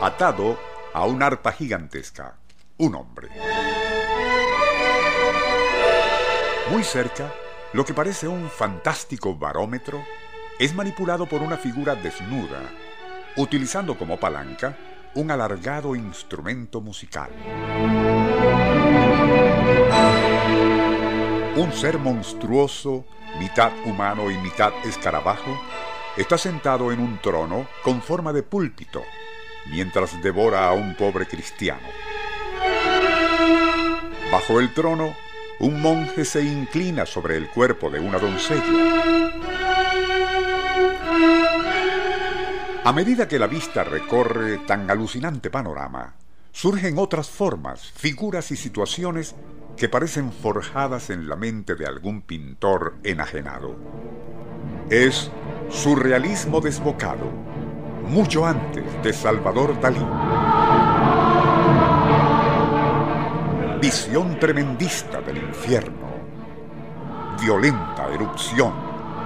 Atado a una arpa gigantesca, un hombre. Muy cerca, lo que parece un fantástico barómetro es manipulado por una figura desnuda, utilizando como palanca un alargado instrumento musical. Un ser monstruoso, mitad humano y mitad escarabajo, está sentado en un trono con forma de púlpito, mientras devora a un pobre cristiano. Bajo el trono, un monje se inclina sobre el cuerpo de una doncella. A medida que la vista recorre tan alucinante panorama, surgen otras formas, figuras y situaciones que parecen forjadas en la mente de algún pintor enajenado. Es surrealismo desbocado, mucho antes de Salvador Dalí. Visión tremendista del infierno, violenta erupción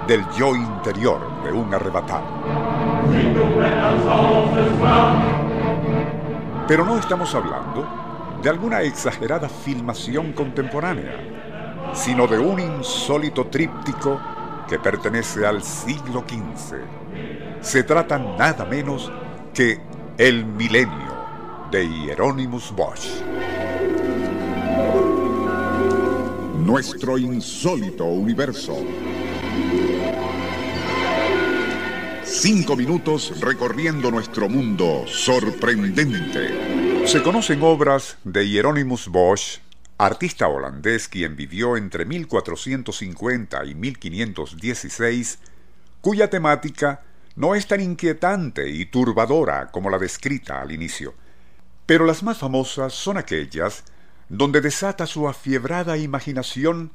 del yo interior de un arrebatado. Pero no estamos hablando de alguna exagerada filmación contemporánea, sino de un insólito tríptico que pertenece al siglo XV. Se trata nada menos que El Milenio de Hieronymus Bosch. Nuestro insólito universo. Cinco minutos recorriendo nuestro mundo sorprendente. Se conocen obras de Hieronymus Bosch, artista holandés quien vivió entre 1450 y 1516, cuya temática no es tan inquietante y turbadora como la descrita al inicio. Pero las más famosas son aquellas donde desata su afiebrada imaginación,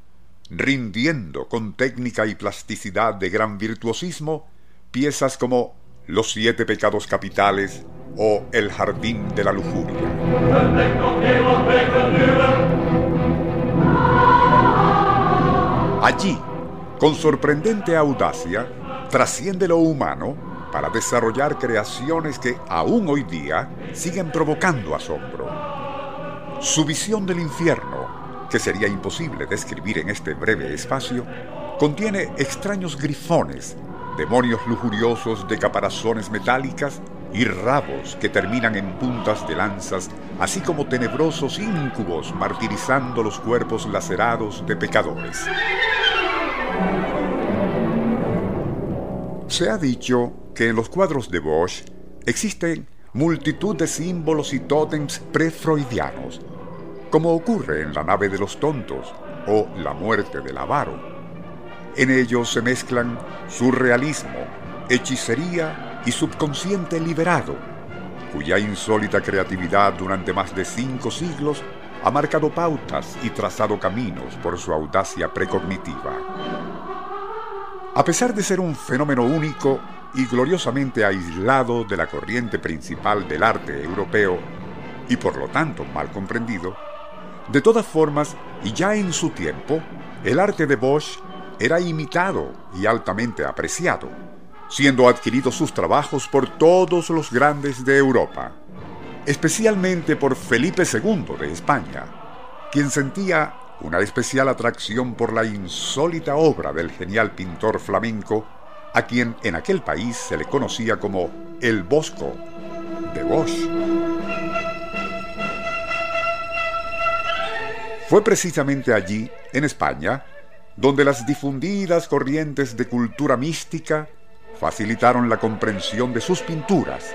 rindiendo con técnica y plasticidad de gran virtuosismo piezas como Los siete pecados capitales o El jardín de la lujuria. Allí, con sorprendente audacia, trasciende lo humano para desarrollar creaciones que aún hoy día siguen provocando asombro. Su visión del infierno, que sería imposible describir en este breve espacio, contiene extraños grifones, demonios lujuriosos de caparazones metálicas y rabos que terminan en puntas de lanzas, así como tenebrosos íncubos martirizando los cuerpos lacerados de pecadores. Se ha dicho que en los cuadros de Bosch existen multitud de símbolos y tótems prefreudianos, como ocurre en la nave de los tontos o la muerte del avaro. En ellos se mezclan surrealismo, hechicería y subconsciente liberado, cuya insólita creatividad durante más de cinco siglos ha marcado pautas y trazado caminos por su audacia precognitiva. A pesar de ser un fenómeno único y gloriosamente aislado de la corriente principal del arte europeo, y por lo tanto mal comprendido, de todas formas, y ya en su tiempo, el arte de Bosch era imitado y altamente apreciado, siendo adquiridos sus trabajos por todos los grandes de Europa, especialmente por Felipe II de España, quien sentía una especial atracción por la insólita obra del genial pintor flamenco, a quien en aquel país se le conocía como el Bosco de Bosch. Fue precisamente allí, en España, donde las difundidas corrientes de cultura mística facilitaron la comprensión de sus pinturas,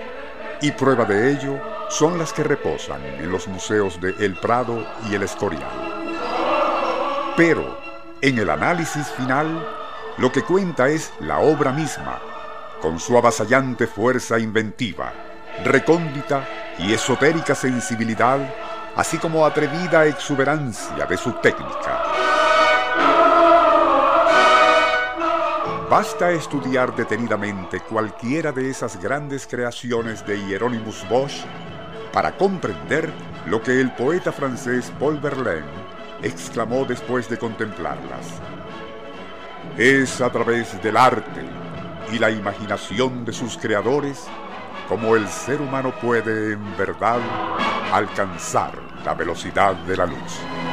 y prueba de ello son las que reposan en los museos de El Prado y El Escorial. Pero, en el análisis final, lo que cuenta es la obra misma, con su avasallante fuerza inventiva, recóndita y esotérica sensibilidad, así como atrevida exuberancia de su técnica. Basta estudiar detenidamente cualquiera de esas grandes creaciones de Hieronymus Bosch para comprender lo que el poeta francés Paul Verlaine exclamó después de contemplarlas. Es a través del arte y la imaginación de sus creadores como el ser humano puede en verdad alcanzar la velocidad de la luz.